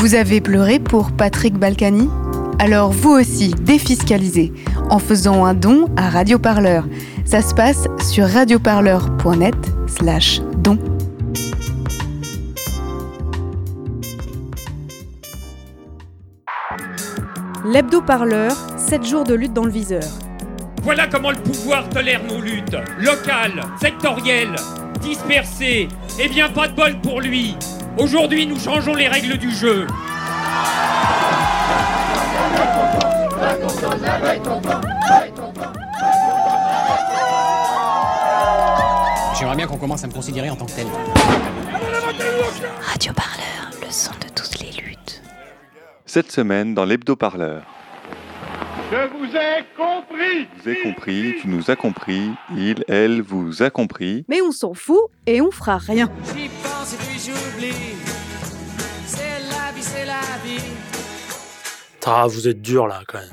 Vous avez pleuré pour Patrick Balkany? Alors vous aussi, défiscalisez en faisant un don à Radioparleur. Ça se passe sur radioparleur.net slash don. L'hebdo-parleur, 7 jours de lutte dans le viseur. Voilà comment le pouvoir tolère nos luttes. Locales, sectorielles, dispersées. Et bien pas de bol pour lui. Aujourd'hui, nous changeons les règles du jeu. J'aimerais bien qu'on commence à me considérer en tant que tel. Radio Parleur, le son de toutes les luttes. Cette semaine, dans l'hebdo-parleur. Je vous ai compris Vous avez compris, tu nous as compris, il, elle vous a compris. Mais on s'en fout et on fera rien. J'y pense et puis j'oublie. C'est la vie, c'est la vie. Ah, vous êtes dur là quand même.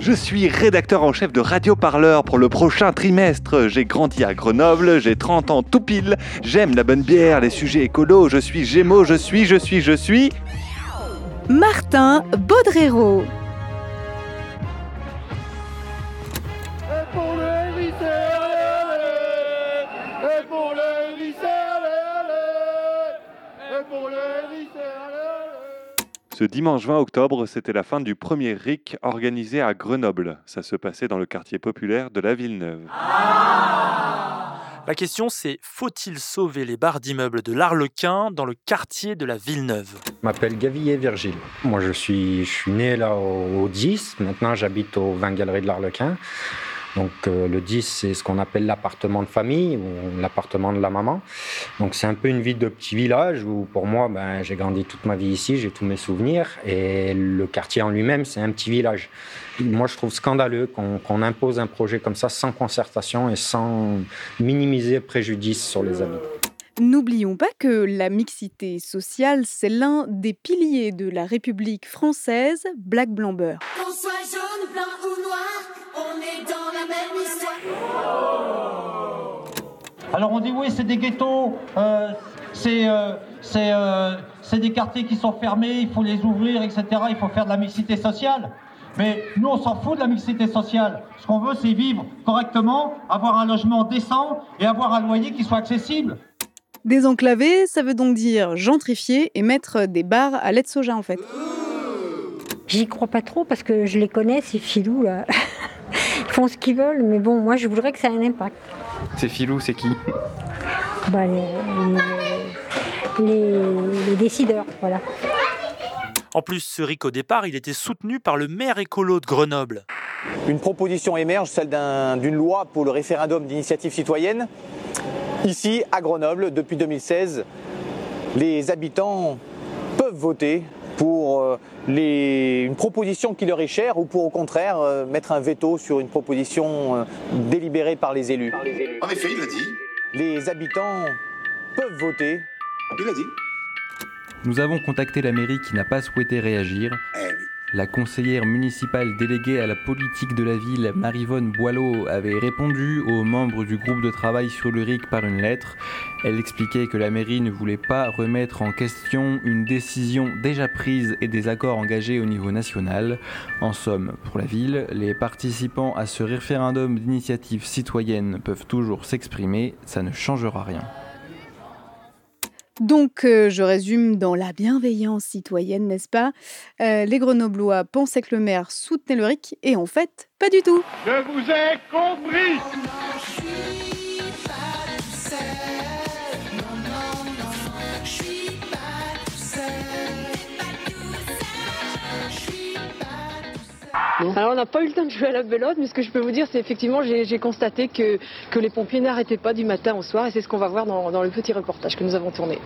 Je suis rédacteur en chef de Radio Parleur pour le prochain trimestre. J'ai grandi à Grenoble, j'ai 30 ans tout pile. J'aime la bonne bière, les sujets écolos. Je suis Gémeaux, je suis, je suis, je suis. Martin Baudrero. Ce dimanche 20 octobre, c'était la fin du premier RIC organisé à Grenoble. Ça se passait dans le quartier populaire de la Villeneuve. La question c'est faut-il sauver les barres d'immeubles de l'Arlequin dans le quartier de la Villeneuve? Je m'appelle Gavillier Virgile. Moi, je suis, je suis né là au, au 10. Maintenant, j'habite au 20 Galeries de l'Arlequin. Donc, euh, le 10, c'est ce qu'on appelle l'appartement de famille ou l'appartement de la maman. Donc, c'est un peu une vie de petit village où, pour moi, ben, j'ai grandi toute ma vie ici, j'ai tous mes souvenirs. Et le quartier en lui-même, c'est un petit village. Moi, je trouve scandaleux qu'on impose un projet comme ça sans concertation et sans minimiser préjudice sur les habitants. N'oublions pas que la mixité sociale, c'est l'un des piliers de la République française, Black Blamber. Qu'on soit jaune, blanc ou noir, on est dans la même histoire. Alors on dit oui, c'est des ghettos, euh, c'est euh, c'est, euh, c'est des quartiers qui sont fermés, il faut les ouvrir, etc. Il faut faire de la mixité sociale. Mais nous, on s'en fout de la mixité sociale. Ce qu'on veut, c'est vivre correctement, avoir un logement décent et avoir un loyer qui soit accessible. Désenclaver, ça veut donc dire gentrifier et mettre des bars à lait de soja en fait. J'y crois pas trop parce que je les connais, ces filous là. Ils font ce qu'ils veulent, mais bon, moi je voudrais que ça ait un impact. C'est Filou, c'est qui? Bah, les, les- les- les décideurs, voilà. En plus, ce RIC au départ, il était soutenu par le maire écolo de Grenoble. Une proposition émerge, celle d'un- d'une loi pour le référendum d'initiative citoyenne. Ici, à Grenoble, depuis 2016, les habitants peuvent voter pour euh, les- une proposition qui leur est chère ou pour au contraire euh, mettre un veto sur une proposition euh, délibérée par les élus? En effet, il l'a dit. Les habitants peuvent voter. Il l'a dit. Nous avons contacté la mairie qui n'a pas souhaité réagir. La conseillère municipale déléguée à la politique de la ville, Marivonne Boileau, avait répondu aux membres du groupe de travail sur le RIC par une lettre. Elle expliquait que la mairie ne voulait pas remettre en question une décision déjà prise et des accords engagés au niveau national. En somme, pour la ville, les participants à ce référendum d'initiative citoyenne peuvent toujours s'exprimer, ça ne changera rien. Donc, euh, je résume dans la bienveillance citoyenne, n'est-ce pas? Euh, Les Grenoblois pensaient que le maire soutenait le RIC, et en fait, pas du tout. Je vous ai compris Alors on n'a pas eu le temps de jouer à la belote, mais ce que je peux vous dire, c'est effectivement, j'ai j'ai constaté que, que les pompiers n'arrêtaient pas du matin au soir, et c'est ce qu'on va voir dans, dans le petit reportage que nous avons tourné.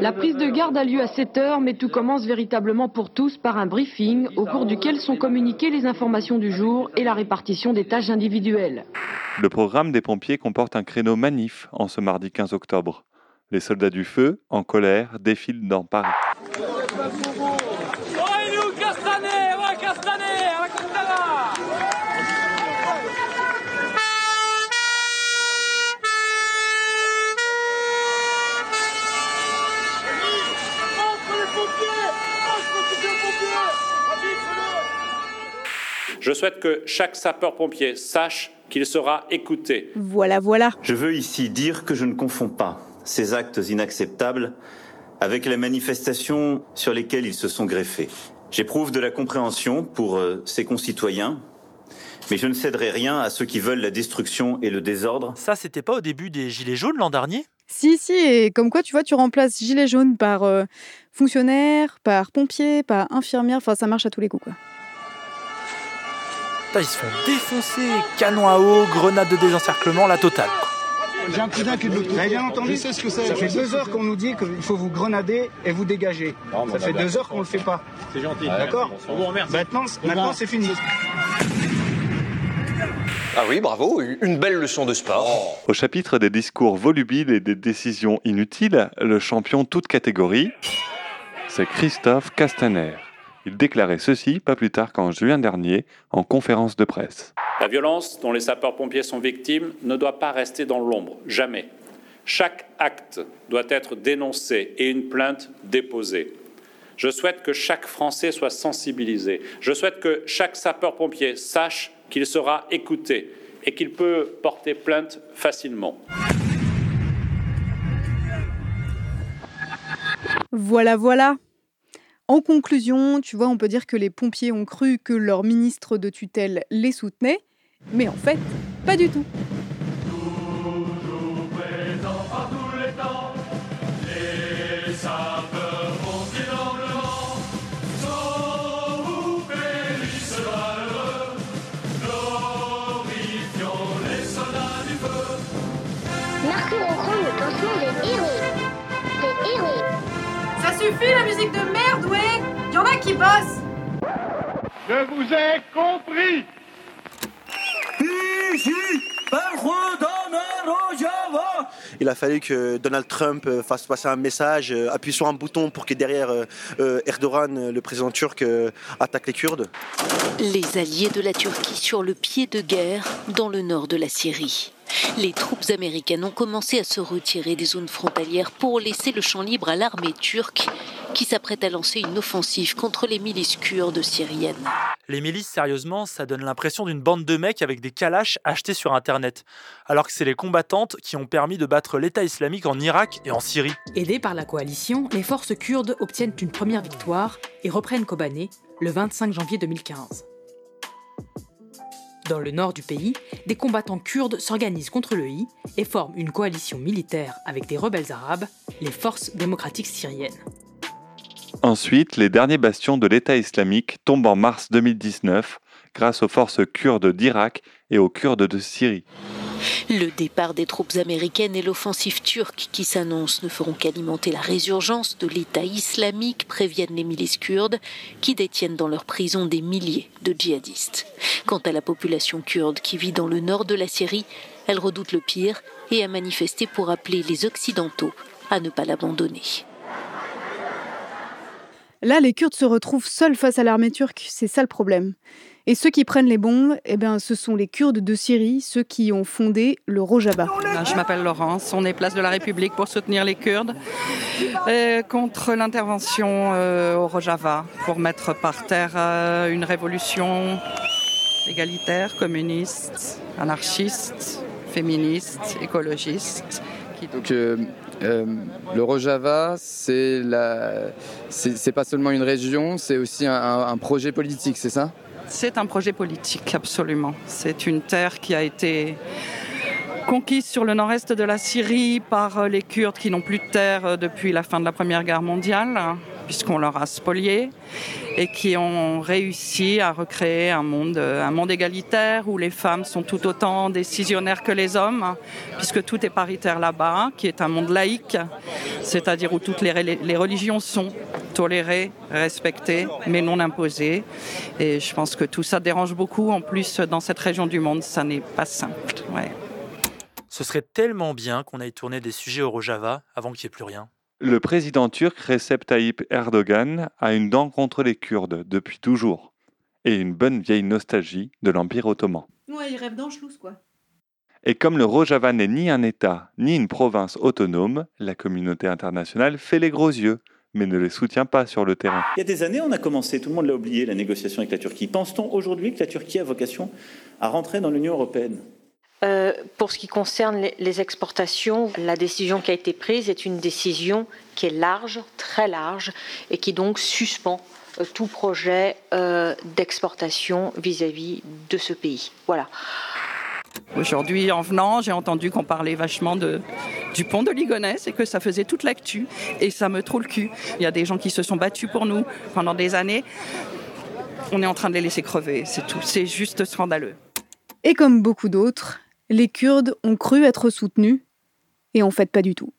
La prise de garde a lieu à 7 heures, mais tout commence véritablement pour tous par un briefing au cours duquel sont communiquées les informations du jour et la répartition des tâches individuelles. Le programme des pompiers comporte un créneau manif en ce mardi 15 octobre. Les soldats du feu, en colère, défilent dans Paris. Souhaite que chaque sapeur-pompier sache qu'il sera écouté. Voilà, voilà. Je veux ici dire que je ne confonds pas ces actes inacceptables avec les manifestations sur lesquelles ils se sont greffés. J'éprouve de la compréhension pour euh, ces concitoyens, mais je ne céderai rien à ceux qui veulent la destruction et le désordre. Ça, c'était pas au début des Gilets jaunes l'an dernier? Si, si, et comme quoi, tu vois, tu remplaces gilet jaune par euh, fonctionnaire, par pompier, par infirmière, enfin, ça marche à tous les coups, quoi. Putain, Ils se font défoncer, canon à eau, grenade de désencerclement, la totale. J'ai un cousin qui est de l'autre Vous avez bien entendu ce que c'est Ça fait deux heures qu'on nous dit qu'il faut vous grenader et vous dégager. Non, Ça fait deux heures qu'on le fait pas. C'est gentil. D'accord On vous remercie. Maintenant, maintenant c'est fini. Ah oui, bravo, une belle leçon de sport. Au chapitre des discours volubiles et des décisions inutiles, le champion toute catégorie, c'est Christophe Castaner. Il déclarait ceci pas plus tard qu'en juin dernier en conférence de presse. La violence dont les sapeurs-pompiers sont victimes ne doit pas rester dans l'ombre, jamais. Chaque acte doit être dénoncé et une plainte déposée. Je souhaite que chaque Français soit sensibilisé. Je souhaite que chaque sapeur-pompier sache qu'il sera écouté et qu'il peut porter plainte facilement. Voilà, voilà. En conclusion, tu vois, on peut dire que les pompiers ont cru que leur ministre de tutelle les soutenait, mais en fait, pas du tout. Suffit la musique de merde, ouais? Y en a qui bossent. Je vous ai compris. Il a fallu que Donald Trump euh, fasse passer un message, euh, appuie sur un bouton pour que derrière euh, Erdogan, le président turc, attaque les Kurdes. Les alliés de la Turquie sur le pied de guerre dans le nord de la Syrie. Les troupes américaines ont commencé à se retirer des zones frontalières pour laisser le champ libre à l'armée turque qui s'apprête à lancer une offensive contre les milices kurdes syriennes. Les milices, sérieusement, ça donne l'impression d'une bande de mecs avec des calaches achetés sur Internet. Alors que c'est les combattantes qui ont permis de battre l'État islamique en Irak et en Syrie. Aidées par la coalition, les forces kurdes obtiennent une première victoire et reprennent Kobané le 25 janvier 2015. Dans le nord du pays, des combattants kurdes s'organisent contre le I et forment une coalition militaire avec des rebelles arabes, les forces démocratiques syriennes. Ensuite, les derniers bastions de l'État islamique tombent en mars 2019 grâce aux forces kurdes d'Irak et aux Kurdes de Syrie. Le départ des troupes américaines et l'offensive turque qui s'annonce ne feront qu'alimenter la résurgence de l'État islamique, préviennent les milices kurdes, qui détiennent dans leurs prisons des milliers de djihadistes. Quant à la population kurde qui vit dans le nord de la Syrie, elle redoute le pire et a manifesté pour appeler les Occidentaux à ne pas l'abandonner. Là, les Kurdes se retrouvent seuls face à l'armée turque, c'est ça le problème. Et ceux qui prennent les bombes, eh ben, ce sont les Kurdes de Syrie, ceux qui ont fondé le Rojava. Ben, Je m'appelle Laurence, on est place de la République pour soutenir les Kurdes euh, contre l'intervention euh, au Rojava pour mettre par terre euh, une révolution égalitaire, communiste, anarchiste, féministe, écologiste. Qui... Donc euh, euh, le Rojava, c'est la... pas seulement une région, c'est aussi un, projet politique, c'est ça? C'est un projet politique, absolument. C'est une terre qui a été conquise sur le nord-est de la Syrie par euh, les Kurdes qui n'ont plus de terre euh, depuis la fin de la Première Guerre mondiale, puisqu'on leur a spolié, et qui ont réussi à recréer un monde, euh, un monde égalitaire où les femmes sont tout autant décisionnaires que les hommes, hein, puisque tout est paritaire là-bas, qui est un monde laïque, c'est-à-dire où toutes les, religions sont tolérées, respectées, mais non imposées. Et je pense que tout ça dérange beaucoup. En plus, dans cette région du monde, ça n'est pas simple. Ce serait tellement bien qu'on aille tourner des sujets au Rojava avant qu'il n'y ait plus rien. Le président turc Recep Tayyip Erdogan a une dent contre les Kurdes depuis toujours et une bonne vieille nostalgie de l'Empire ottoman. Ouais, ils rêvent d'Anschluss, quoi. Et comme le Rojava n'est ni un État ni une province autonome, la communauté internationale fait les gros yeux. mais ne les soutient pas sur le terrain. Il y a des années, on a commencé, tout le monde l'a oublié, la négociation avec la Turquie. Pense-t-on aujourd'hui que la Turquie a vocation à rentrer dans l'Union européenne? Euh, pour ce qui concerne les, les exportations, la décision qui a été prise est une décision qui est large, très large, et qui donc suspend euh, tout projet euh, d'exportation vis-à-vis de ce pays. Voilà. Aujourd'hui, en venant, j'ai entendu qu'on parlait vachement de, du pont de Ligonnès et que ça faisait toute l'actu. Et ça me trouve le cul. Il y a des gens qui se sont battus pour nous pendant des années. On est en train de les laisser crever, c'est tout. C'est juste scandaleux. Et comme beaucoup d'autres, les Kurdes ont cru être soutenus, et en fait pas du tout.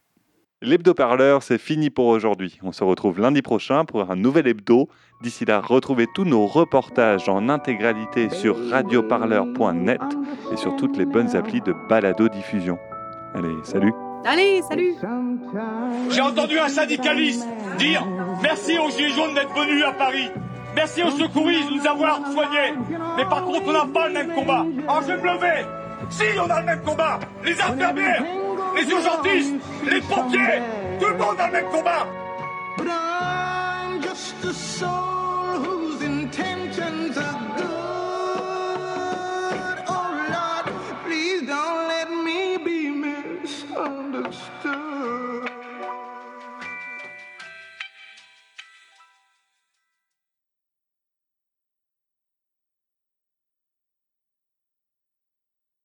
L'hebdo-parleur, c'est fini pour aujourd'hui. On se retrouve lundi prochain pour un nouvel hebdo. D'ici là, retrouvez tous nos reportages en intégralité sur radioparleur.net et sur toutes les bonnes applis de balado-diffusion. Allez, salut Allez, salut J'ai entendu un syndicaliste dire merci aux Gilets jaunes d'être venus à Paris. Merci aux secouristes de nous avoir soignés. Mais par contre, on n'a pas le même combat. Alors je vais me lever. Si, on a le même combat. Les infirmières, les urgentistes, les pompiers, tout le monde a le même combat. Intentions.